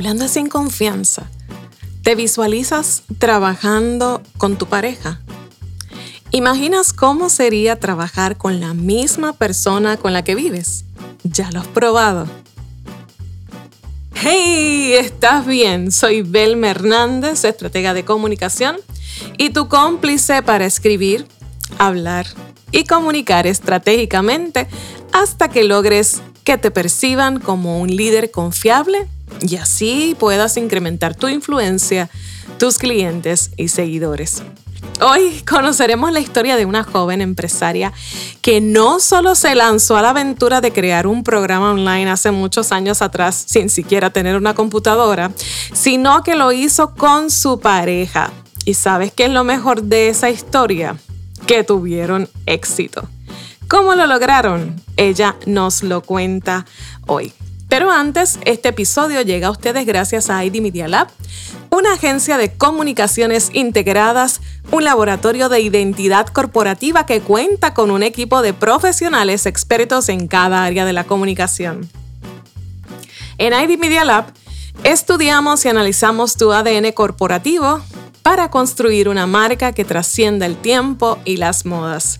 Hablando sin confianza, ¿te visualizas trabajando con tu pareja? ¿Imaginas cómo sería trabajar con la misma persona con la que vives? ¿Ya lo has probado? Hey, ¿estás bien? Soy Belma Hernández, estratega de comunicación y tu cómplice para escribir, hablar y comunicar estratégicamente hasta que logres que te perciban como un líder confiable y así puedas incrementar tu influencia, tus clientes y seguidores. Hoy conoceremos la historia de una joven empresaria que no solo se lanzó a la aventura de crear un programa online hace muchos años atrás sin siquiera tener una computadora, sino que lo hizo con su pareja. ¿Y sabes qué es lo mejor de esa historia? Que tuvieron éxito. ¿Cómo lo lograron? Ella nos lo cuenta hoy. Pero antes, este episodio llega a ustedes gracias a ID Media Lab, una agencia de comunicaciones integradas, un laboratorio de identidad corporativa que cuenta con un equipo de profesionales expertos en cada área de la comunicación. En ID Media Lab, estudiamos y analizamos tu ADN corporativo para construir una marca que trascienda el tiempo y las modas.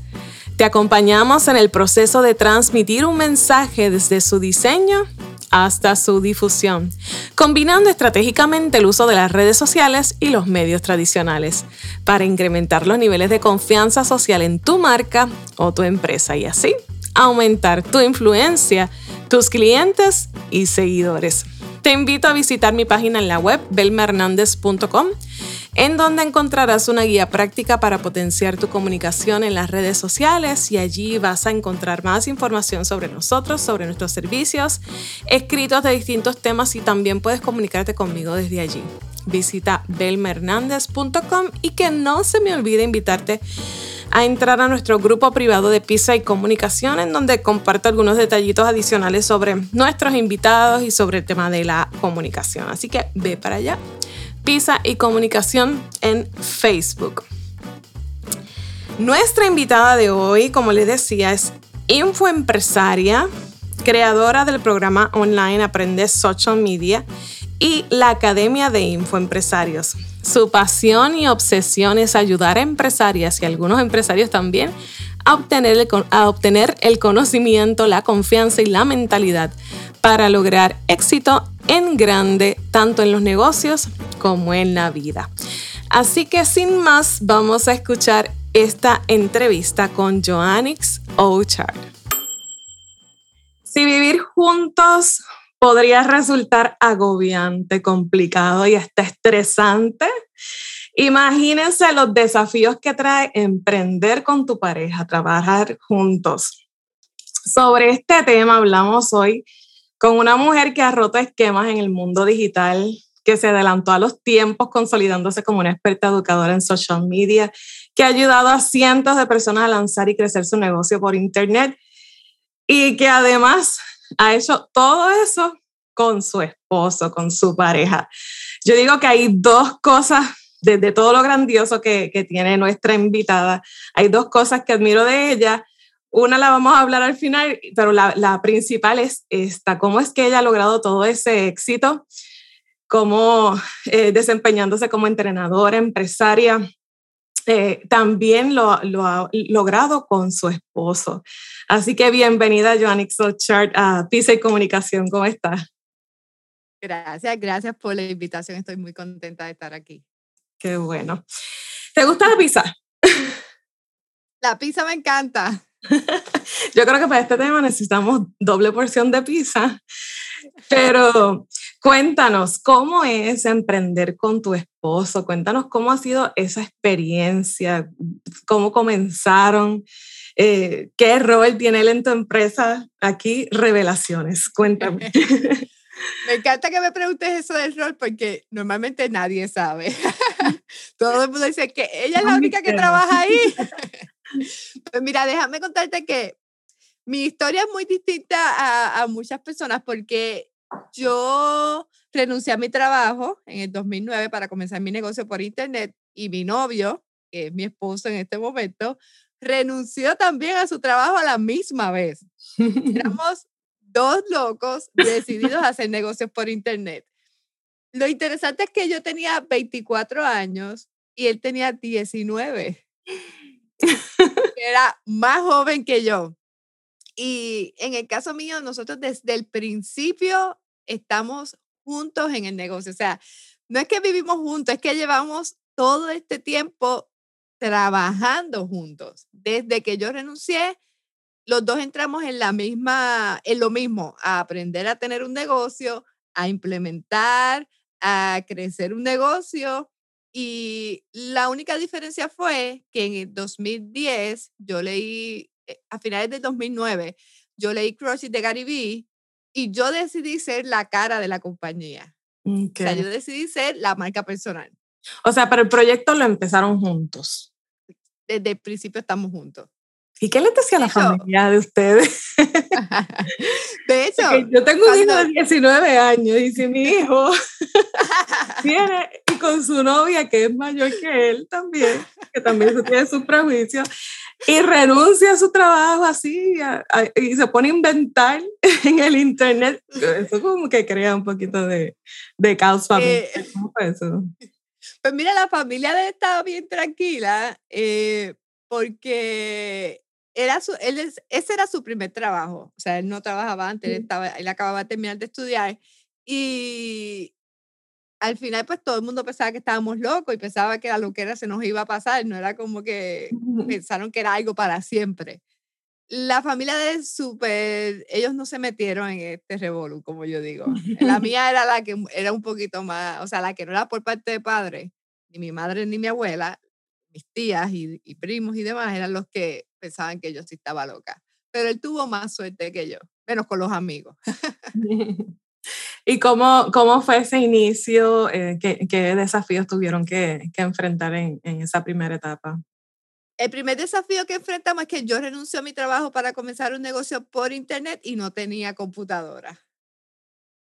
Te acompañamos en el proceso de transmitir un mensaje desde su diseño hasta su difusión, combinando estratégicamente el uso de las redes sociales y los medios tradicionales para incrementar los niveles de confianza social en tu marca o tu empresa y así aumentar tu influencia, tus clientes y seguidores. Te invito a visitar mi página en la web belmahernandez.com en donde encontrarás una guía práctica para potenciar tu comunicación en las redes sociales y allí vas a encontrar más información sobre nosotros, sobre nuestros servicios, escritos de distintos temas y también puedes comunicarte conmigo desde allí. Visita belmahernandez.com y que no se me olvide invitarte a entrar a nuestro grupo privado de Pizza y Comunicación, en donde comparto algunos detallitos adicionales sobre nuestros invitados y sobre el tema de la comunicación. Así que ve para allá. Pisa y Comunicación en Facebook. Nuestra invitada de hoy, como les decía, es infoempresaria, creadora del programa online Aprende Social Media y la Academia de Infoempresarios. Su pasión y obsesión es ayudar a empresarias y algunos empresarios también a obtener, el, a obtener el conocimiento, la confianza y la mentalidad para lograr éxito en grande, tanto en los negocios como en la vida. Así que sin más, vamos a escuchar esta entrevista con Joannix Ochard. Si vivir juntos podría resultar agobiante, complicado y hasta estresante, imagínense los desafíos que trae emprender con tu pareja, trabajar juntos. Sobre este tema hablamos hoy con una mujer que ha roto esquemas en el mundo digital, que se adelantó a los tiempos consolidándose como una experta educadora en social media, que ha ayudado a cientos de personas a lanzar y crecer su negocio por Internet y que además ha hecho todo eso con su esposo, con su pareja. Yo digo que hay dos cosas, desde todo lo grandioso que, que tiene nuestra invitada, hay dos cosas que admiro de ella una la vamos a hablar al final, pero la, la, principal es esta, cómo es que ella ha logrado todo ese éxito, cómo eh, desempeñándose como entrenadora, empresaria, eh, también lo, lo, ha logrado con su esposo. Así que bienvenida, Joannix Chart, a Pisa y Comunicación. ¿Cómo estás? Gracias, gracias por la invitación. Estoy muy contenta de estar aquí. Qué bueno. ¿Te gusta la pizza? La pizza me encanta. Yo creo que para este tema necesitamos doble porción de pizza, pero cuéntanos, ¿cómo es emprender con tu esposo? Cuéntanos cómo ha sido esa experiencia, cómo comenzaron, eh, qué rol tiene él en tu empresa. Aquí, revelaciones, cuéntame. Me encanta que me preguntes eso del rol porque normalmente nadie sabe. Todo el mundo dice que ella es la única que trabaja ahí. Pues mira, déjame contarte que mi historia es muy distinta a, a, muchas personas porque yo renuncié a mi trabajo en el 2009 para comenzar mi negocio por internet y mi novio, que es mi esposo en este momento, renunció también a su trabajo a la misma vez. Éramos dos locos decididos a hacer negocios por internet. lo interesante es que yo tenía 24 años y él tenía 19. Era más joven que yo. Y en el caso mío, nosotros desde el principio estamos juntos en el negocio. O sea, no es que vivimos juntos, es que llevamos todo este tiempo trabajando juntos. Desde que yo renuncié, los dos entramos en la misma, en lo mismo, a aprender a tener un negocio, a implementar, a crecer un negocio. Y la única diferencia fue que en el 2010 yo leí eh, a finales del 2009, yo leí Crush de Gary Vee y yo decidí ser la cara de la compañía. O sea, yo decidí ser la marca personal. O sea, para el proyecto lo empezaron juntos. Desde el principio estamos juntos. ¿Y qué le decía a la familia de ustedes? de hecho, yo tengo un hijo de 19 años y si mi hijo viene y con su novia que es mayor que él también, que también tiene sus prejuicios, y renuncia a su trabajo así y se pone a inventar en el internet. Eso como que crea un poquito de, de caos familiar. Eh, ¿Cómo fue eso? Pues mira, la familia de él estaba bien tranquila eh, porque era su, él ese era su primer trabajo. O sea, él no trabajaba antes, él, estaba, él acababa de terminar de estudiar. Y al final, pues todo el mundo pensaba que estábamos locos y pensaba que a lo que era se nos iba a pasar. No era como que pensaron que era algo para siempre. La familia de Super, ellos no se metieron en este revolú, como yo digo. La mía era la que era un poquito más, o sea, la que no era por parte de padre, ni mi madre ni mi abuela, mis tías y, y primos y demás eran los que pensaban que yo sí estaba loca. Pero él tuvo más suerte que yo, menos con los amigos. ¿Y cómo, cómo fue ese inicio? Eh, ¿qué, ¿qué, desafíos tuvieron que, que enfrentar en, en, esa primera etapa? El primer desafío que enfrentamos es que yo renuncio a mi trabajo para comenzar un negocio por internet y no tenía computadora.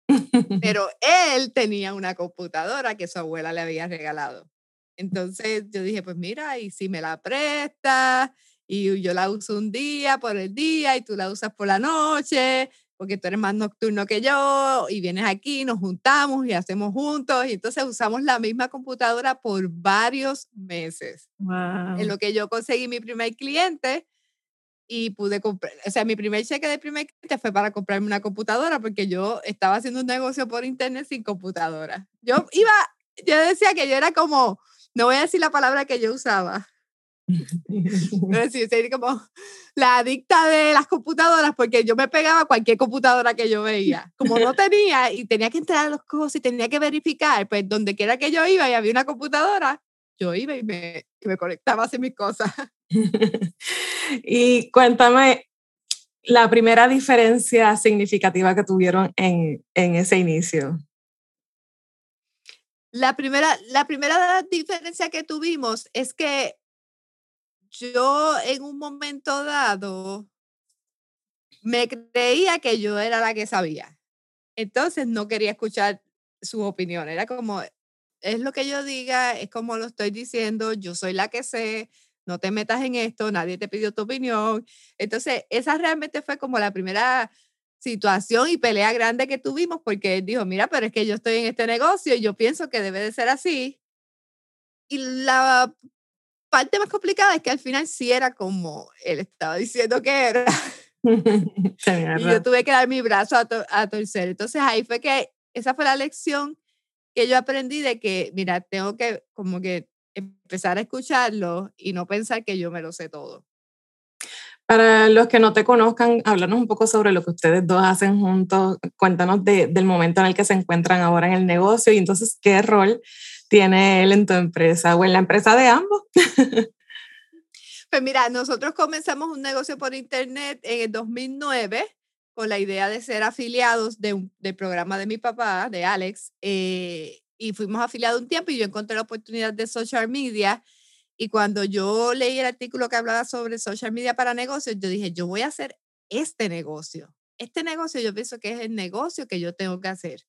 Pero él tenía una computadora que su abuela le había regalado. Entonces yo dije, pues mira, y si me la presta, y yo la uso un día por el día y tú la usas por la noche, porque tú eres más nocturno que yo y vienes aquí, nos juntamos y hacemos juntos y entonces usamos la misma computadora por varios meses. En lo que yo conseguí mi primer cliente y pude comprar, o sea, mi primer cheque de primer cliente fue para comprarme una computadora porque yo estaba haciendo un negocio por internet sin computadora. Yo iba, yo decía que yo era como, no voy a decir la palabra que yo usaba, decir, como la adicta de las computadoras, porque yo me pegaba a cualquier computadora que yo veía. Como no tenía y tenía que entrar a los cosas y tenía que verificar, pues donde quiera que yo iba y había una computadora, yo iba y me, me conectaba a hacer mis cosas. y cuéntame la primera diferencia significativa que tuvieron en, en ese inicio. La primera, la primera diferencia que tuvimos es que yo en un momento dado me creía que yo era la que sabía. Entonces no quería escuchar su opinión. Era como, es lo que yo diga, es como lo estoy diciendo, yo soy la que sé, no te metas en esto, nadie te pidió tu opinión. Entonces, esa realmente fue como la primera situación y pelea grande que tuvimos porque él dijo, mira, pero es que yo estoy en este negocio y yo pienso que debe de ser así. Y la parte más complicada es que al final sí era como él estaba diciendo que era. y yo tuve que dar mi brazo a, a torcer. Entonces ahí fue que esa fue la lección que yo aprendí de que, mira, tengo que como que empezar a escucharlo y no pensar que yo me lo sé todo. Para los que no te conozcan, háblanos un poco sobre lo que ustedes dos hacen juntos. Cuéntanos de, del momento en el que se encuentran ahora en el negocio y entonces qué rol tiene él en tu empresa o en la empresa de ambos? Pues mira, nosotros comenzamos un negocio por internet en el 2009 con la idea de ser afiliados de un, del programa de mi papá, de Alex, eh, y fuimos afiliados un tiempo y yo encontré la oportunidad de social media. Y cuando yo leí el artículo que hablaba sobre social media para negocios, yo dije, yo voy a hacer este negocio. Este negocio yo pienso que es el negocio que yo tengo que hacer.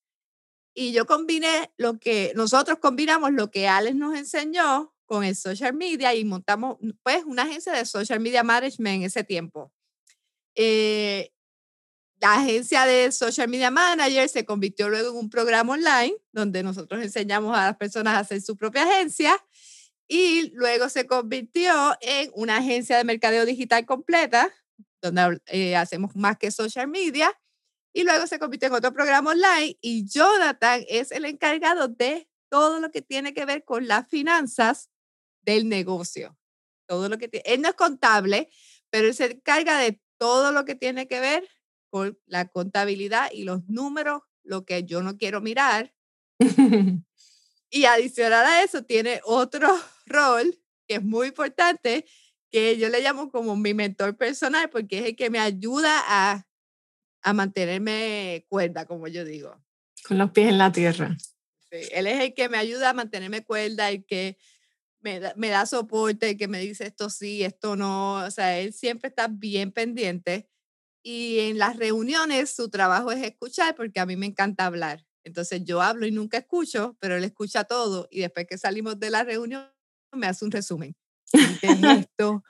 Y yo combiné lo que, nosotros combinamos lo que Alex nos enseñó con el social media y montamos pues una agencia de social media management en ese tiempo. Eh, la agencia de Social Media Manager se convirtió luego en un programa online donde nosotros enseñamos a las personas a hacer su propia agencia y luego se convirtió en una agencia de mercadeo digital completa donde eh, hacemos más que social media y luego se convirtió en otro programa online y Jonathan es el encargado de todo lo que tiene que ver con las finanzas del negocio. Todo lo que tiene, él no es contable, pero él se encarga de todo lo que tiene que ver con la contabilidad y los números, lo que yo no quiero mirar. y adicional a eso, tiene otro rol que es muy importante, que yo le llamo como mi mentor personal, porque es el que me ayuda a, a mantenerme cuerda, como yo digo. Con los pies en la tierra. Sí, él es el que me ayuda a mantenerme cuerda, el que me da, me da soporte, el que me dice esto sí, esto no. O sea, él siempre está bien pendiente y en las reuniones su trabajo es escuchar porque a mí me encanta hablar. Entonces yo hablo y nunca escucho, pero él escucha todo y después que salimos de la reunión me hace un resumen. esto,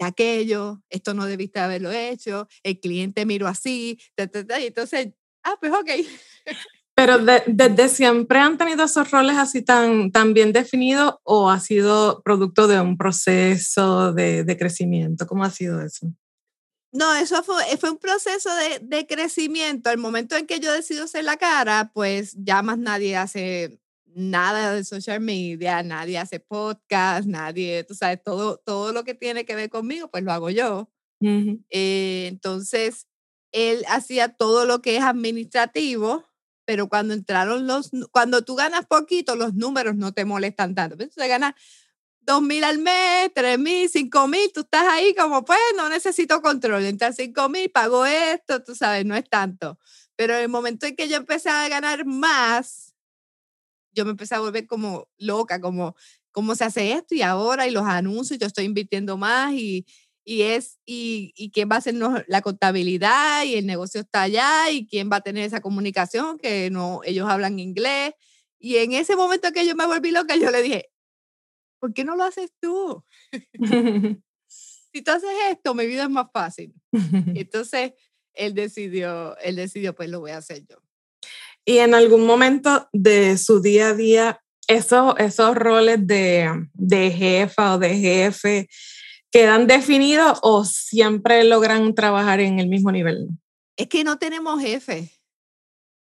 aquello, esto no debiste haberlo hecho, el cliente miró así, y entonces, ah, pues ok. Pero desde siempre han tenido esos roles así tan, tan bien definidos o ha sido producto de un proceso de, de crecimiento? ¿Cómo ha sido eso? No, eso fue, fue un proceso de, de, crecimiento. Al momento en que yo decido ser la cara, pues ya más nadie hace nada de social media, nadie hace podcast, nadie, tú sabes, todo, todo lo que tiene que ver conmigo, pues lo hago yo. Eh, entonces, él hacía todo lo que es administrativo, pero cuando entraron los, cuando tú ganas poquito, los números no te molestan tanto. Entonces, ganas dos mil al mes, tres mil, cinco mil, tú estás ahí como, pues no necesito control, entra cinco mil, pago esto, tú sabes, no es tanto. Pero en el momento en que yo empecé a ganar más, yo me empecé a volver como loca, como, ¿cómo se hace esto? Y ahora, y los anuncios, yo estoy invirtiendo más y, y es, y, y quién va a hacer la contabilidad y el negocio está allá y quién va a tener esa comunicación que no, ellos hablan inglés. Y en ese momento que yo me volví loca, yo le dije, ¿por qué no lo haces tú? si tú haces esto, mi vida es más fácil. entonces, él decidió, él decidió, pues lo voy a hacer yo. Y en algún momento de su día a día, esos, esos roles de, de jefa o de jefe, ¿quedan definidos o siempre logran trabajar en el mismo nivel? Es que no tenemos jefe.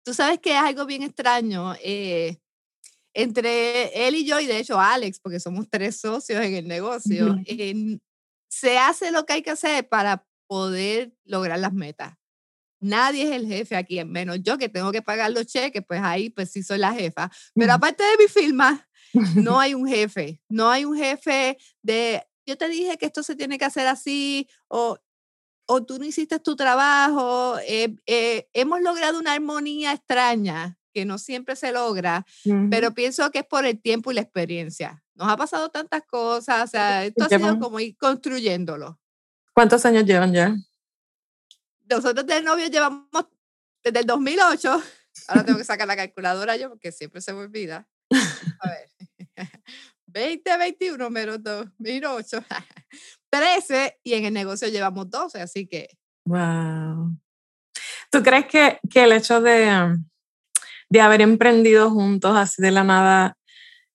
Tú sabes que es algo bien extraño. Eh, entre él y yo, y de hecho Alex, porque somos tres socios en el negocio, se hace lo que hay que hacer para poder lograr las metas. Nadie es el jefe aquí, menos yo que tengo que pagar los cheques, pues ahí pues sí soy la jefa. Pero aparte de mi firma, no hay un jefe, no hay un jefe de, yo te dije que esto se tiene que hacer así, o, o tú no hiciste tu trabajo, eh, eh, hemos logrado una armonía extraña que no siempre se logra, pero pienso que es por el tiempo y la experiencia. Nos ha pasado tantas cosas, o sea, esto ha sido como ir construyéndolo. ¿Cuántos años llevan ya? Nosotros de novio llevamos desde el 2008. Ahora tengo que sacar la calculadora yo porque siempre se me olvida. A ver. 20, 21 menos 2008. 13 y en el negocio llevamos 12, así que. Wow. ¿Tú crees que, que el hecho de, de haber emprendido juntos así de la nada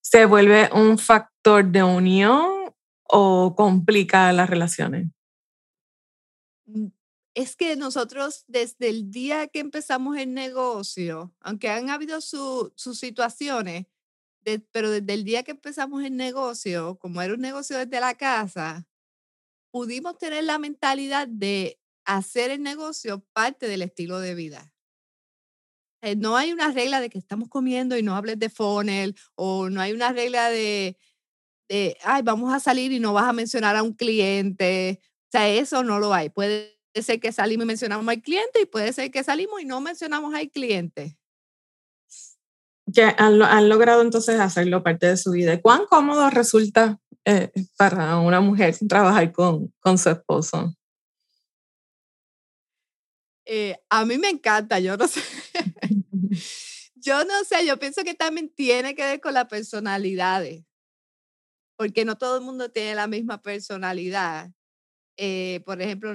se vuelve un factor de unión o complica las relaciones? Es que nosotros desde el día que empezamos el negocio, aunque han habido sus situaciones, pero desde el día que empezamos el negocio, como era un negocio desde la casa, pudimos tener la mentalidad de hacer el negocio parte del estilo de vida. Eh, no hay una regla de que estamos comiendo y no hables de funnel, o no hay una regla de, de, ay, vamos a salir y no vas a mencionar a un cliente. O sea, eso no lo hay. Puede ser que salimos y mencionamos al cliente y puede ser que salimos y no mencionamos al cliente. Que han, logrado entonces hacerlo parte de su vida. ¿Cuán cómodo resulta eh, para una mujer trabajar con, con su esposo? Eh, a mí me encanta, yo no sé. yo no sé, yo pienso que también tiene que ver con las personalidades, porque no todo el mundo tiene la misma personalidad. Eh, por ejemplo,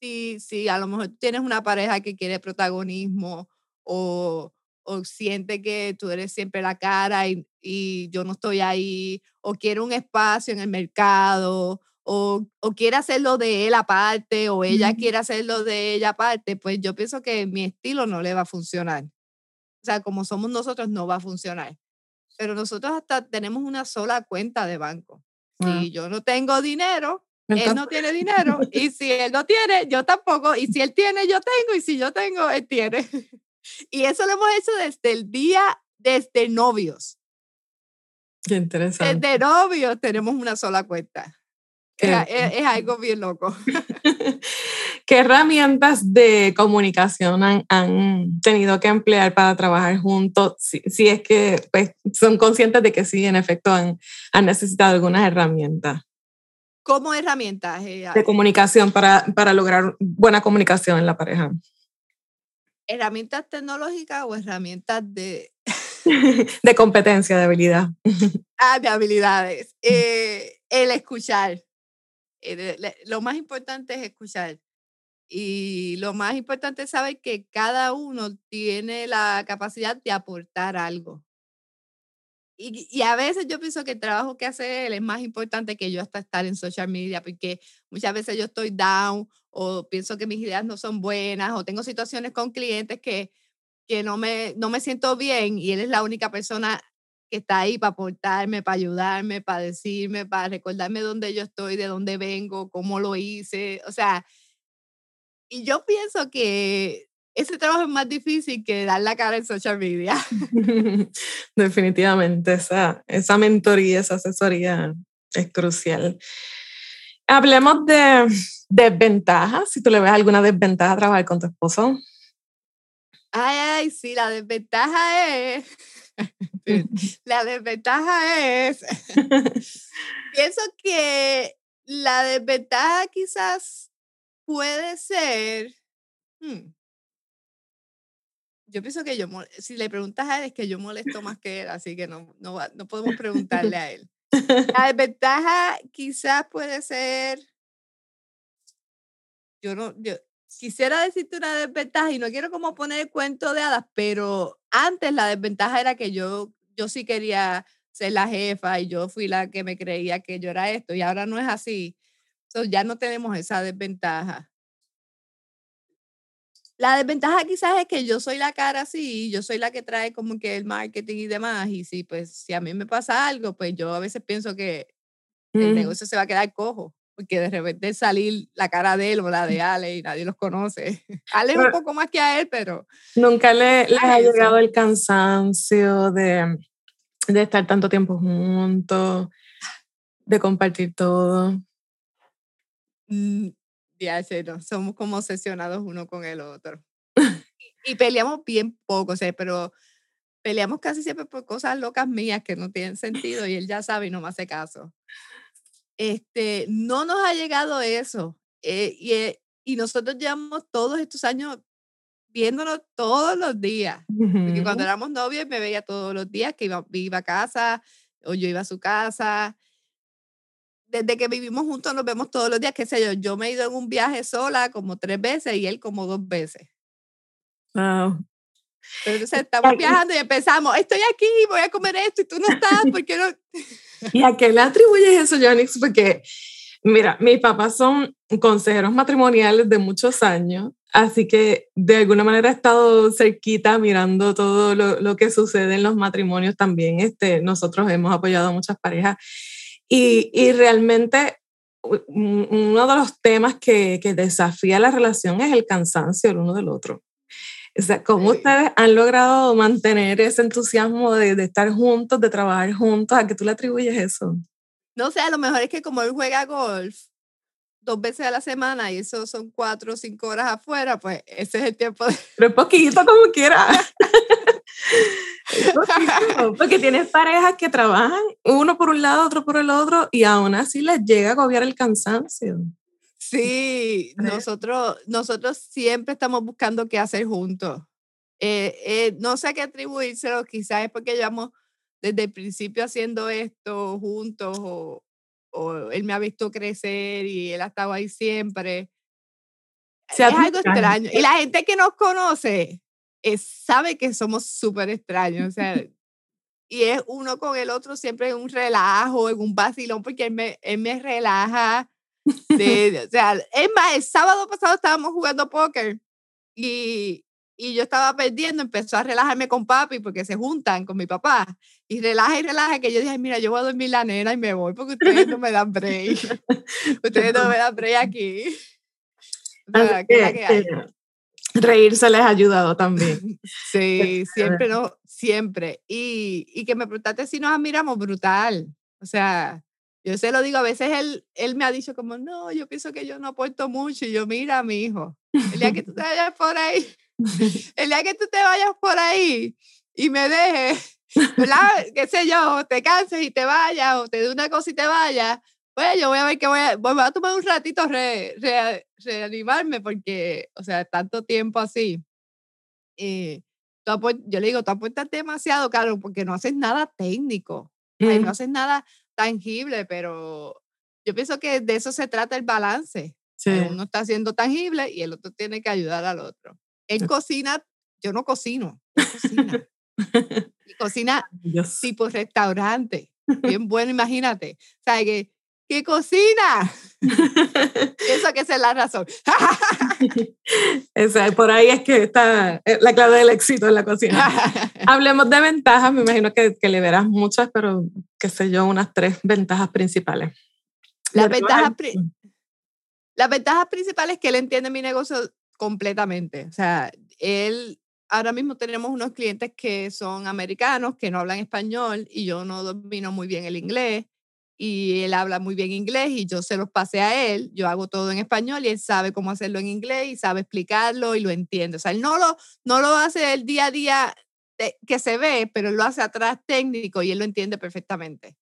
si, si a lo mejor tienes una pareja que quiere protagonismo o, o siente que tú eres siempre la cara y, y, yo no estoy ahí, o quiere un espacio en el mercado, o, o quiere hacerlo de él aparte, o ella quiere hacerlo de ella aparte, pues yo pienso que mi estilo no le va a funcionar. O sea, como somos nosotros, no va a funcionar. Pero nosotros hasta tenemos una sola cuenta de banco. Ah. Si yo no tengo dinero, él no tiene dinero. Y si él no tiene, yo tampoco. Y si él tiene, yo tengo. Y si yo tengo, él tiene. Y eso lo hemos hecho desde el día, desde novios. Qué interesante. Desde novios tenemos una sola cuenta. Es, algo bien loco. ¿Qué herramientas de comunicación han, tenido que emplear para trabajar juntos? Si, es que pues, son conscientes de que sí, en efecto, han, han necesitado algunas herramientas. ¿Cómo herramientas? Eh, de comunicación para, para lograr buena comunicación en la pareja. ¿Herramientas tecnológicas o herramientas de... de competencia, de habilidad. ah, de habilidades. Eh, el escuchar. Eh, lo más importante es escuchar. Y lo más importante es saber que cada uno tiene la capacidad de aportar algo. Y, y, a veces yo pienso que el trabajo que hace él es más importante que yo hasta estar en social media, porque muchas veces yo estoy down o pienso que mis ideas no son buenas o tengo situaciones con clientes que, que no, me, no me siento bien y él es la única persona que está ahí para aportarme, para ayudarme, para decirme, para recordarme dónde yo estoy, de dónde vengo, cómo lo hice. O sea, y yo pienso que ese trabajo es más difícil que dar la cara en social media. Definitivamente, esa, esa mentoría, esa asesoría es crucial. Hablemos de desventajas, si tú le ves alguna desventaja a trabajar con tu esposo. Ay, ay, sí, la desventaja es, la desventaja es, pienso que la desventaja quizás puede ser, hmm, yo pienso que yo, si le preguntas a él, es que yo molesto más que él, así que no, no, no podemos preguntarle a él. La desventaja quizás puede ser, yo no, yo quisiera decirte una desventaja y no quiero como poner el cuento de hadas, pero antes la desventaja era que yo, yo sí quería ser la jefa y yo fui la que me creía que yo era esto y ahora no es así. Entonces ya no tenemos esa desventaja. La desventaja quizás es que yo soy la cara así, yo soy la que trae como que el marketing y demás, y si pues si a mí me pasa algo, pues yo a veces pienso que el negocio se va a quedar cojo, porque de repente salir la cara de él o la de Ale y nadie los conoce. Ale es un poco más que a él, pero... Nunca le, ha llegado el cansancio de, de estar tanto tiempo juntos, de compartir todo. Mm, ya sé, no, somos como obsesionados uno con el otro. y, peleamos bien poco, o sea, pero peleamos casi siempre por cosas locas mías que no tienen sentido y él ya sabe y no me hace caso. Este, no nos ha llegado eso. Eh, y, eh, y nosotros llevamos todos estos años viéndonos todos los días. Porque cuando éramos novios me veía todos los días que iba, iba a casa o yo iba a su casa desde que vivimos juntos nos vemos todos los días, qué sé yo, yo me he ido en un viaje sola como tres veces y él como dos veces. Wow. Entonces estamos viajando y empezamos, estoy aquí, voy a comer esto y tú no estás, ¿por qué no? ¿Y a qué le atribuyes eso, Jonix? Porque, mira, mis papás son consejeros matrimoniales de muchos años, así que de alguna manera he estado cerquita mirando todo lo, lo que sucede en los matrimonios también. Este, nosotros hemos apoyado a muchas parejas y, y realmente uno de los temas que, que, desafía la relación es el cansancio el uno del otro. O sea, ¿cómo ustedes han logrado mantener ese entusiasmo de, de, estar juntos, de trabajar juntos? ¿A qué tú le atribuyes eso? No sé, a lo mejor es que como él juega golf dos veces a la semana y eso son cuatro o cinco horas afuera, pues ese es el tiempo de... Pero poquito como quiera. Porque tienes parejas que trabajan uno por un lado, otro por el otro, y aún así les llega a agobiar el cansancio. Sí, nosotros, nosotros siempre estamos buscando qué hacer juntos. Eh, eh, no sé a qué atribuírselo, quizás es porque llevamos desde el principio haciendo esto juntos o, o él me ha visto crecer y él ha estado ahí siempre. es algo extraño. Y la gente que nos conoce sabe que somos súper extraños. O sea, y es uno con el otro siempre en un relajo, en un vacilón, porque él me, él me relaja. De, o sea, es más, el sábado pasado estábamos jugando póker y, y yo estaba perdiendo, empezó a relajarme con papi porque se juntan con mi papá y relaja y relaja que yo dije, mira, yo voy a dormir la nena y me voy porque ustedes no me dan break. ustedes no me dan break aquí. Eh, reírse les ha ayudado también. Sí, siempre, no, siempre. Y, y que me preguntaste si nos admiramos, brutal. O sea, yo se lo digo, a veces él, él me ha dicho como, no, yo pienso que yo no aporto mucho. Y yo, mira, mi hijo, el día que tú te vayas por ahí, el día que tú te vayas por ahí y me dejes, ¿verdad? qué sé yo, te canses y te vayas, o te dé una cosa y te vayas, pues yo voy a ver que voy a, voy a tomar un ratito re, reanimarme porque, o sea, tanto tiempo así. Y yo le digo, tú apuestas demasiado caro porque no haces nada técnico, no haces nada tangible, pero yo pienso que de eso se trata el balance. Uno está haciendo tangible y el otro tiene que ayudar al otro. Él cocina, yo no cocino, cocina. y cocina tipo restaurante, bien bueno, imagínate. O sea, que que cocina. Eso que es la razón. Esa, por ahí es que está eh, la clave del éxito en la cocina. Hablemos de ventajas, me imagino que, que, le verás muchas, pero qué sé yo, unas tres ventajas principales. Las ventajas, las ventajas principales es que él entiende mi negocio completamente. O sea, él, ahora mismo tenemos unos clientes que son americanos, que no hablan español y yo no domino muy bien el inglés y él habla muy bien inglés y yo se los pasé a él, yo hago todo en español y él sabe cómo hacerlo en inglés y sabe explicarlo y lo entiende. O sea, él no lo, no lo hace el día a día que se ve, pero él lo hace atrás técnico y él lo entiende perfectamente.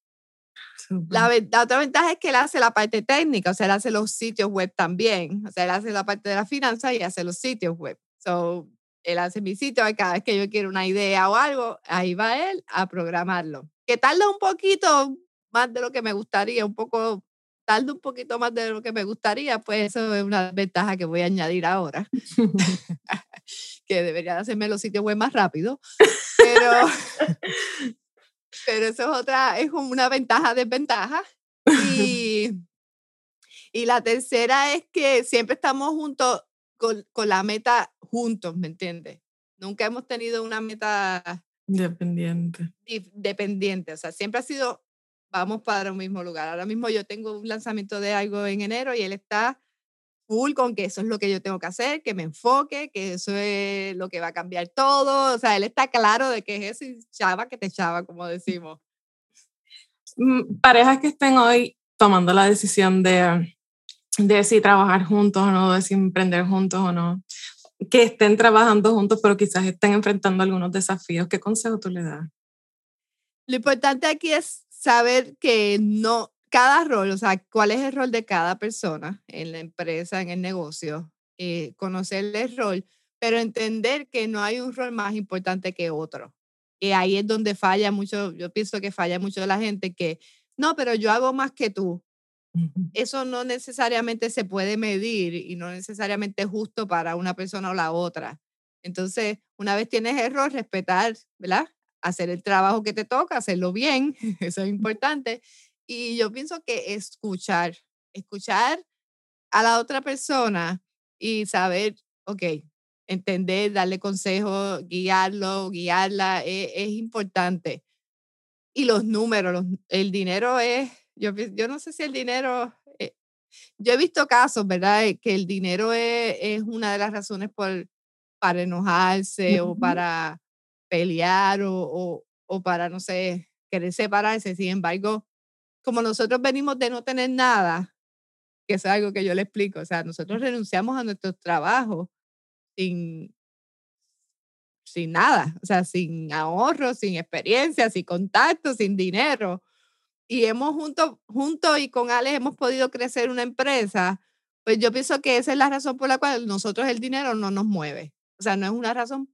La, otra ventaja es que él hace la parte técnica, o sea, él hace los sitios web también, o sea, él hace la parte de la finanza y hace los sitios web. So, él hace mi sitio, cada vez que yo quiero una idea o algo, ahí va él a programarlo. Que tarda un poquito, más de lo que me gustaría, un poco, tarde un poquito más de lo que me gustaría, pues eso es una ventaja que voy a añadir ahora. que debería hacerme los sitios web más rápido. Pero, pero eso es otra, es como una ventaja, desventaja. Y, y la tercera es que siempre estamos juntos con, con la meta juntos, ¿me entiendes? Nunca hemos tenido una meta dependiente. Dependiente, o sea, siempre ha sido vamos para un mismo lugar. Ahora mismo yo tengo un lanzamiento de algo en enero y él está full con que eso es lo que yo tengo que hacer, que me enfoque, que eso es lo que va a cambiar todo. O sea, él está claro de que es eso y chava que te chava, como decimos. Mm, parejas que estén hoy tomando la decisión de, de si trabajar juntos o no, de si emprender juntos o no, que estén trabajando juntos, pero quizás estén enfrentando algunos desafíos, ¿qué consejo tú le das? Lo importante aquí es saber que no, cada rol, o sea, cuál es el rol de cada persona en la empresa, en el negocio, eh, conocer el rol, pero entender que no hay un rol más importante que otro. Y ahí es donde falla mucho, yo pienso que falla mucho la gente que, no, pero yo hago más que tú. Eso no necesariamente se puede medir y no necesariamente es justo para una persona o la otra. Entonces, una vez tienes error, respetar, ¿verdad? Hacer el trabajo que te toca, hacerlo bien, eso es importante. Y yo pienso que escuchar, escuchar a la otra persona y saber, ok, entender, darle consejo, guiarlo, guiarla, es, es importante. Y los números, el dinero es, yo, yo no sé si el dinero, eh, yo he visto casos, ¿verdad? Que el dinero es, es una de las razones por, para enojarse o para pelear o, o, para, no sé, querer separarse. Sin embargo, como nosotros venimos de no tener nada, que es algo que yo le explico, o sea, nosotros renunciamos a nuestro trabajo sin, sin nada, o sea, sin ahorro, sin experiencia, sin contacto, sin dinero. Y hemos junto, junto y con Alex hemos podido crecer una empresa, pues yo pienso que esa es la razón por la cual nosotros el dinero no nos mueve. O sea, no es una razón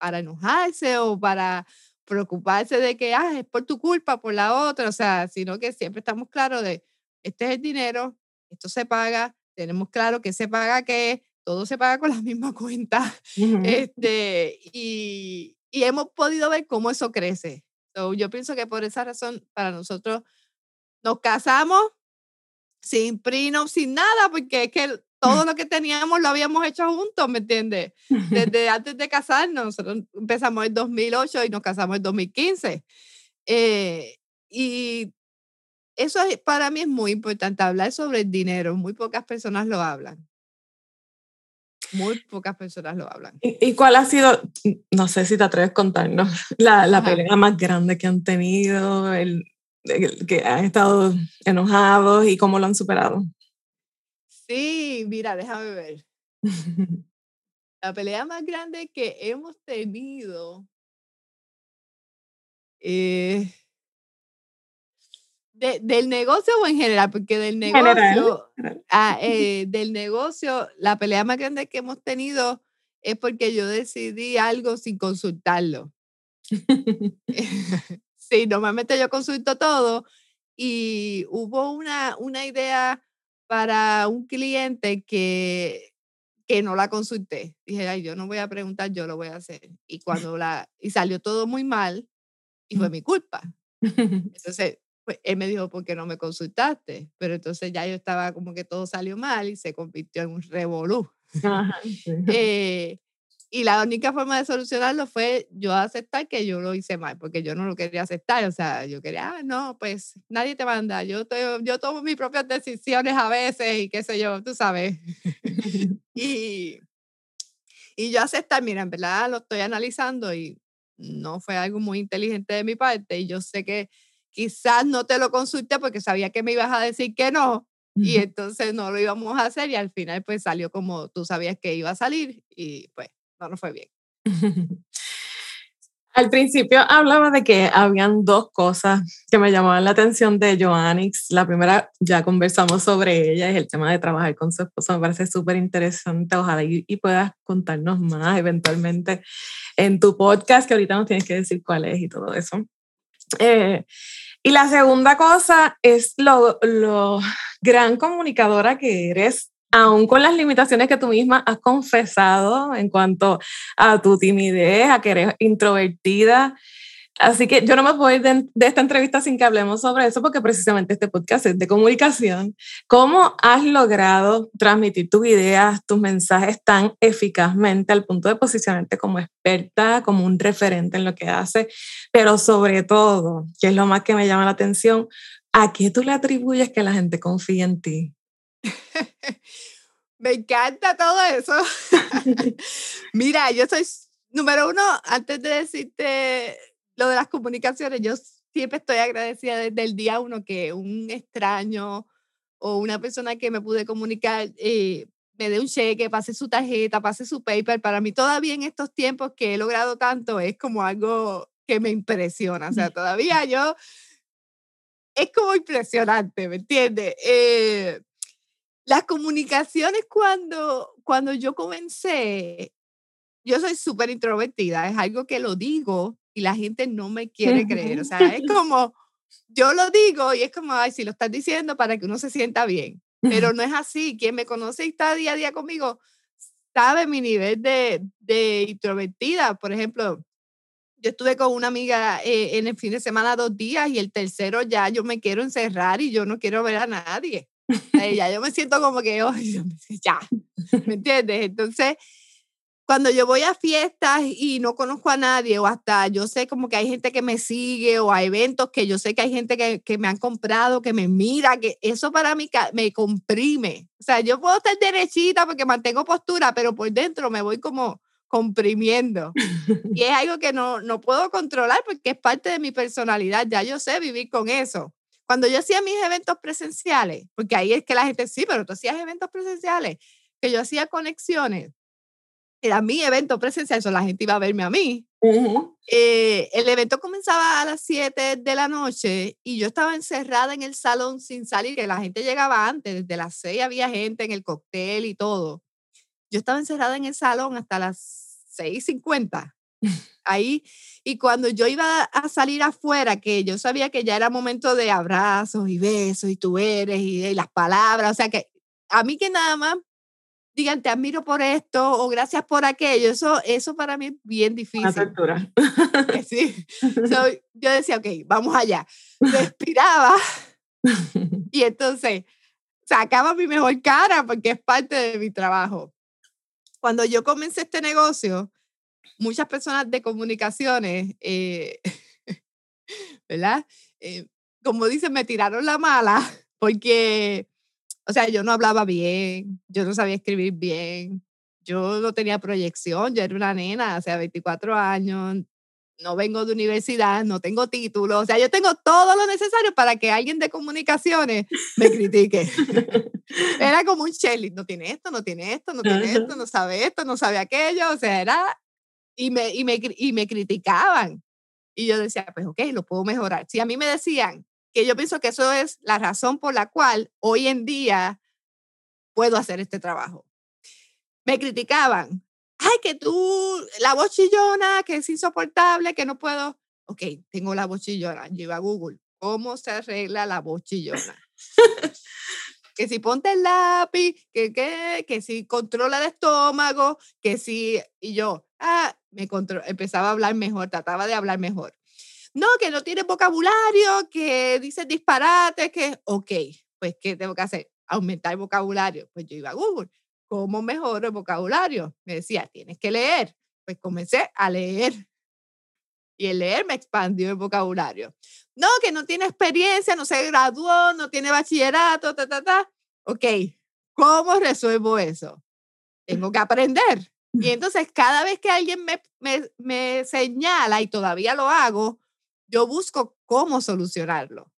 para enojarse o para preocuparse de que ah, es por tu culpa, por la otra, o sea, sino que siempre estamos claros de, este es el dinero, esto se paga, tenemos claro que se paga qué, todo se paga con la misma cuenta. este, y, y, hemos podido ver cómo eso crece. yo pienso que por esa razón, para nosotros, nos casamos sin prenup, sin nada, porque es que todo lo que teníamos lo habíamos hecho juntos, ¿me entiendes? Desde antes de casarnos, nosotros empezamos en 2008 y nos casamos en 2015. Eh, y eso para mí es muy importante, hablar sobre el dinero. Muy pocas personas lo hablan. Muy pocas personas lo hablan. ¿Y, cuál ha sido, no sé si te atreves a contarnos, la, la pelea más grande que han tenido, el, que han estado enojados y cómo lo han superado? Sí, mira, déjame ver. La pelea más grande que hemos tenido eh, del negocio o en general, porque del negocio, ah, eh, del negocio, la pelea más grande que hemos tenido es porque yo decidí algo sin consultarlo. sí, normalmente yo consulto todo y hubo una, una idea para un cliente que, que no la consulté. Dije, ay, yo no voy a preguntar, yo lo voy a hacer. Y cuando la, y salió todo muy mal, y fue mi culpa. Entonces, pues, él me dijo, ¿por qué no me consultaste? Pero entonces ya yo estaba como que todo salió mal y se convirtió en un revolú. eh, y la única forma de solucionarlo fue yo aceptar que yo lo hice mal, porque yo no lo quería aceptar. O sea, yo quería, ah, no, pues nadie te manda. Yo, yo tomo mis propias decisiones a veces y qué sé yo, tú sabes. y, y yo aceptar, mira, en verdad lo estoy analizando y no fue algo muy inteligente de mi parte. Y yo sé que quizás no te lo consulté porque sabía que me ibas a decir que no. Y entonces no lo íbamos a hacer y al final pues salió como tú sabías que iba a salir y pues no, no fue bien. Al principio hablaba de que habían dos cosas que me llamaban la atención de Joannix. La primera, ya conversamos sobre ella, es el tema de trabajar con su esposo. Me parece súper interesante. Ojalá y, puedas contarnos más eventualmente en tu podcast, que ahorita nos tienes que decir cuál es y todo eso. Eh, y la segunda cosa es lo, lo gran comunicadora que eres aún con las limitaciones que tú misma has confesado en cuanto a tu timidez, a que eres introvertida. Así que yo no me puedo ir de, esta entrevista sin que hablemos sobre eso, porque precisamente este podcast es de comunicación. ¿Cómo has logrado transmitir tus ideas, tus mensajes tan eficazmente al punto de posicionarte como experta, como un referente en lo que haces? Pero sobre todo, que es lo más que me llama la atención, ¿a qué tú le atribuyes que la gente confía en ti? Me encanta todo eso. Mira, yo soy, número uno, antes de decirte lo de las comunicaciones, yo siempre estoy agradecida desde el día uno que un extraño o una persona que me pude comunicar eh, me dé un cheque, pase su tarjeta, pase su paper. Para mí todavía en estos tiempos que he logrado tanto es como algo que me impresiona. O sea, todavía yo es como impresionante, ¿me entiendes? Eh, las comunicaciones cuando, cuando yo comencé, yo soy súper introvertida, es algo que lo digo y la gente no me quiere creer, o sea, es como, yo lo digo y es como, ay, si lo estás diciendo para que uno se sienta bien, pero no es así, quien me conoce y está día a día conmigo sabe mi nivel de, de introvertida, por ejemplo, yo estuve con una amiga eh, en el fin de semana dos días y el tercero ya yo me quiero encerrar y yo no quiero ver a nadie ya yo me siento como que, oh, ya, ¿me entiendes? Entonces, cuando yo voy a fiestas y no conozco a nadie, o hasta yo sé como que hay gente que me sigue, o a eventos que yo sé que hay gente que, que me han comprado, que me mira, que eso para mí me comprime. O sea, yo puedo estar derechita porque mantengo postura, pero por dentro me voy como comprimiendo. Y es algo que no, no puedo controlar porque es parte de mi personalidad. Ya yo sé vivir con eso. Cuando yo hacía mis eventos presenciales, porque ahí es que la gente, sí, pero tú hacías eventos presenciales, que yo hacía conexiones, era mi evento presencial, eso la gente iba a verme a mí. Eh, el evento comenzaba a las 7 de la noche y yo estaba encerrada en el salón sin salir, que la gente llegaba antes, desde las 6 había gente en el cóctel y todo. Yo estaba encerrada en el salón hasta las 6.50 ahí. Y cuando yo iba a salir afuera, que yo sabía que ya era momento de abrazos y besos y tú eres y, las palabras, o sea que a mí que nada más digan te admiro por esto o gracias por aquello. Eso, eso para mí es bien difícil. sí. yo decía, ok, vamos allá. Respiraba y entonces sacaba mi mejor cara porque es parte de mi trabajo. Cuando yo comencé este negocio, muchas personas de comunicaciones, eh, ¿verdad? Eh, como dicen, me tiraron la mala porque, o sea, yo no hablaba bien, yo no sabía escribir bien, yo no tenía proyección, yo era una nena, o sea, 24 años, no vengo de universidad, no tengo título, o sea, yo tengo todo lo necesario para que alguien de comunicaciones me critique. era como un Shelly, no tiene esto, no tiene esto, no tiene esto, no sabe esto, no sabe aquello, o sea, era, y me, y me, y me criticaban. Y yo decía, pues ok, lo puedo mejorar. Si a mí me decían que yo pienso que eso es la razón por la cual hoy en día puedo hacer este trabajo. Me criticaban, ay, que tú, la voz chillona, que es insoportable, que no puedo. Ok, tengo la voz chillona. Yo iba a Google, ¿cómo se arregla la voz chillona? que si ponte el lápiz, que, que, que si controla el estómago, que si, y yo, ah, me empezaba a hablar mejor, trataba de hablar mejor. No, que no tiene vocabulario, que dice disparate, que, ok, pues, ¿qué tengo que hacer? Aumentar el vocabulario. Pues yo iba a Google, ¿cómo mejoro el vocabulario? Me decía, tienes que leer. Pues comencé a leer. Y el leer me expandió el vocabulario. No, que no tiene experiencia, no se graduó, no tiene bachillerato, ta, ta, ta. Ok, ¿cómo resuelvo eso? Tengo que aprender. Y entonces cada vez que alguien me, me, me señala, y todavía lo hago, yo busco cómo solucionarlo.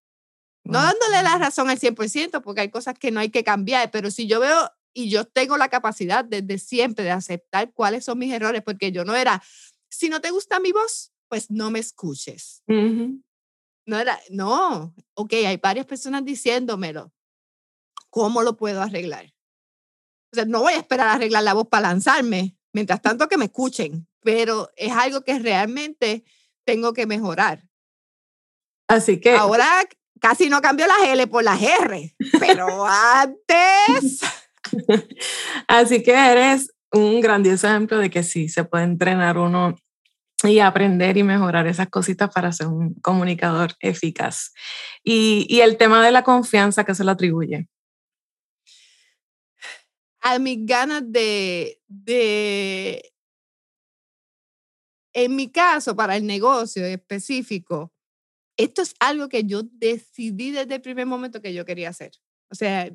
No dándole la razón al 100%, porque hay cosas que no hay que cambiar, pero si yo veo y yo tengo la capacidad desde siempre de aceptar cuáles son mis errores, porque yo no era, si no te gusta mi voz, pues no me escuches. No era, no, ok, hay varias personas diciéndomelo. ¿Cómo lo puedo arreglar? O sea, no voy a esperar a arreglar la voz para lanzarme, mientras tanto que me escuchen, pero es algo que realmente tengo que mejorar. Así que. Ahora casi no cambió las L por las R, pero antes. Así que eres un grandioso ejemplo de que sí, se puede entrenar uno y aprender y mejorar esas cositas para ser un comunicador eficaz. Y, y el tema de la confianza que se le atribuye. A mis ganas de, de, en mi caso, para el negocio específico, esto es algo que yo decidí desde el primer momento que yo quería hacer. O sea,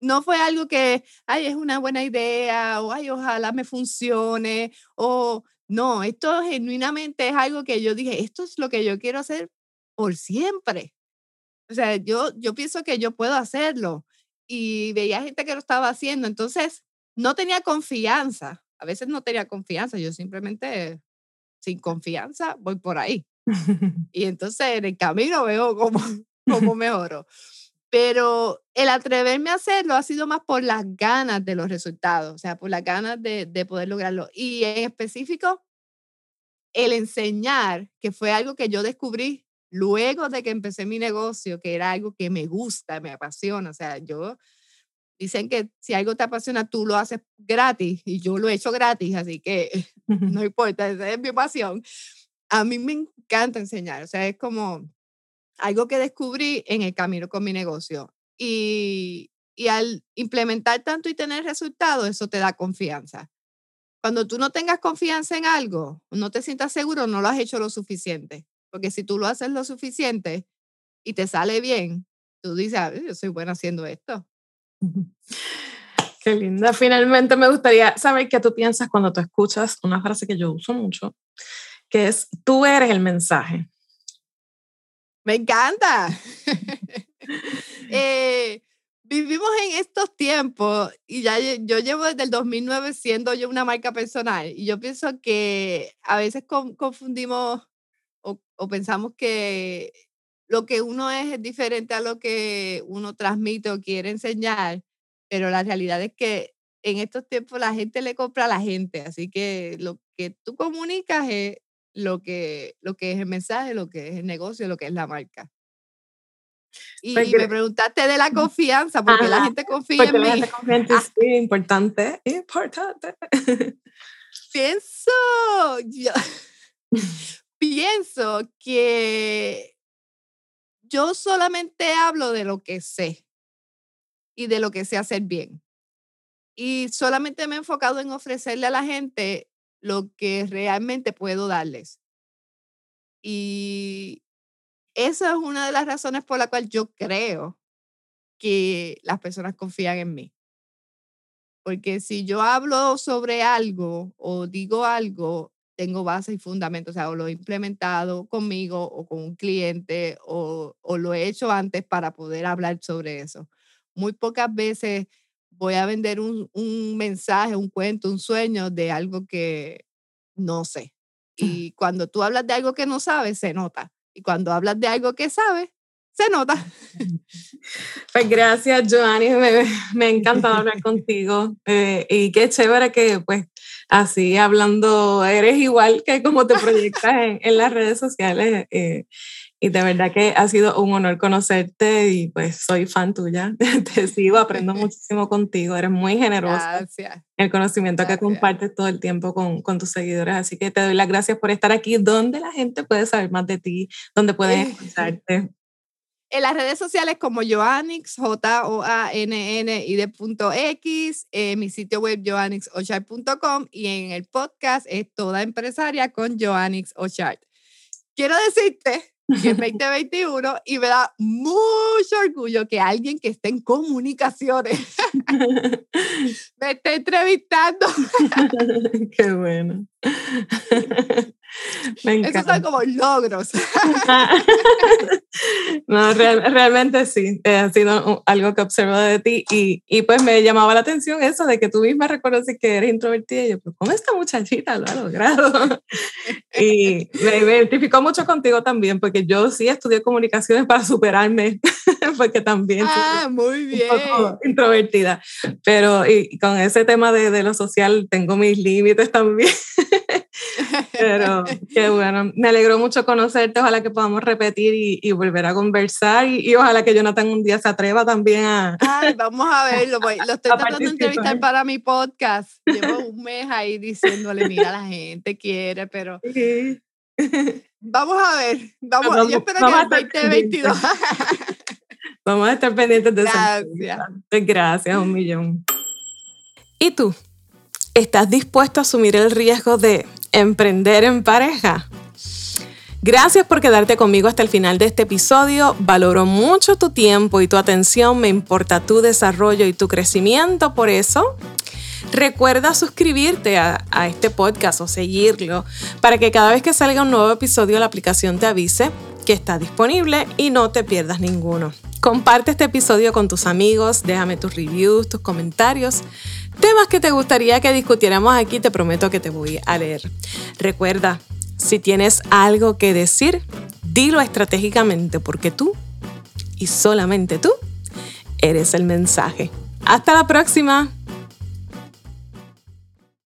no fue algo que, ay, es una buena idea, o ay, ojalá me funcione, o no, esto genuinamente es algo que yo dije, esto es lo que yo quiero hacer por siempre. O sea, yo, yo pienso que yo puedo hacerlo. Y veía gente que lo estaba haciendo, entonces no tenía confianza. A veces no tenía confianza, yo simplemente sin confianza voy por ahí. y entonces en el camino veo cómo, cómo mejoro. Pero el atreverme a hacerlo ha sido más por las ganas de los resultados, o sea, por las ganas de, de poder lograrlo. Y en específico, el enseñar, que fue algo que yo descubrí luego de que empecé mi negocio, que era algo que me gusta, me apasiona. O sea, yo, dicen que si algo te apasiona, tú lo haces gratis y yo lo he hecho gratis, así que no importa, esa es mi pasión a mí me encanta enseñar, o sea, es como algo que descubrí en el camino con mi negocio. Y, y al implementar tanto y tener resultados, eso te da confianza. Cuando tú no tengas confianza en algo, no te sientas seguro, no lo has hecho lo suficiente. Porque si tú lo haces lo suficiente y te sale bien, tú dices, yo soy buena haciendo esto. Qué linda. Finalmente me gustaría saber qué tú piensas cuando tú escuchas una frase que yo uso mucho, que es tú eres el mensaje. Me encanta. Eh, vivimos en estos tiempos y ya yo llevo desde el 2009 siendo yo una marca personal y yo pienso que a veces confundimos o, o, pensamos que lo que uno es es diferente a lo que uno transmite o quiere enseñar, pero la realidad es que en estos tiempos la gente le compra a la gente, así que lo que tú comunicas es lo que, lo que es el mensaje, lo que es el negocio, lo que es la marca. Y, pues me preguntaste de la confianza, porque la gente confía en mí. La gente confía en ti, ah. sí, importante, importante. Pienso, yo, pienso que yo solamente hablo de lo que sé y de lo que sé hacer bien. Y solamente me he enfocado en ofrecerle a la gente lo que realmente puedo darles. Y esa es una de las razones por la cual yo creo que las personas confían en mí. Porque si yo hablo sobre algo o digo algo, tengo base y fundamento, o sea, o lo he implementado conmigo o con un cliente o, o lo he hecho antes para poder hablar sobre eso. Muy pocas veces voy a vender un, un mensaje, un cuento, un sueño de algo que no sé. Y cuando tú hablas de algo que no sabes, se nota. Y cuando hablas de algo que sabes, se nota. Pues gracias, Joanny. Me, me ha encantado hablar contigo. Eh, y qué chévere que, pues, así hablando, eres igual que como te proyectas en, en las redes sociales. Eh, y de verdad que ha sido un honor conocerte y pues soy fan tuya. Te sigo, aprendo muchísimo contigo. Eres muy generosa. Gracias. El conocimiento que compartes todo el tiempo con, con, tus seguidores. Así que te doy las gracias por estar aquí. ¿Dónde la gente puede saber más de ti? ¿Dónde puedes escucharte? En las redes sociales como Joannix, J-O-A-N-N y de punto X, en mi sitio web joannixochart.com y en el podcast es Toda Empresaria con Joannix Ochart. Quiero decirte que es 2021 y me da mucho orgullo que alguien que esté en comunicaciones me esté entrevistando. Qué bueno. Esos son como logros. no, realmente sí, eh, ha sido algo que observo de ti y, y, pues me llamaba la atención eso de que tú misma reconoces que eres introvertida y yo, pues, ¿cómo esta muchachita lo ha logrado? y me, me identificó mucho contigo también porque yo sí estudié comunicaciones para superarme, porque también ah, muy bien. introvertida, pero y con ese tema de, de lo social tengo mis límites también. Pero qué bueno, me alegró mucho conocerte, ojalá que podamos repetir y, volver a conversar y, ojalá que Jonathan un día se atreva también a... Ay, vamos a verlo, lo estoy tratando de entrevistar para mi podcast, llevo un mes ahí diciéndole, mira, la gente quiere, pero... Vamos a ver, vamos, yo espero que el 2022... Vamos a estar pendientes de eso. Gracias. Gracias, un millón. ¿Y tú? ¿Estás dispuesto a asumir el riesgo de emprender en pareja? Gracias por quedarte conmigo hasta el final de este episodio. Valoro mucho tu tiempo y tu atención. Me importa tu desarrollo y tu crecimiento. Por eso, recuerda suscribirte a, a, este podcast o seguirlo para que cada vez que salga un nuevo episodio la aplicación te avise que está disponible y no te pierdas ninguno. Comparte este episodio con tus amigos, déjame tus reviews, tus comentarios. Temas que te gustaría que discutiéramos aquí, te prometo que te voy a leer. Recuerda, si tienes algo que decir, dilo estratégicamente porque tú, y solamente tú, eres el mensaje. Hasta la próxima.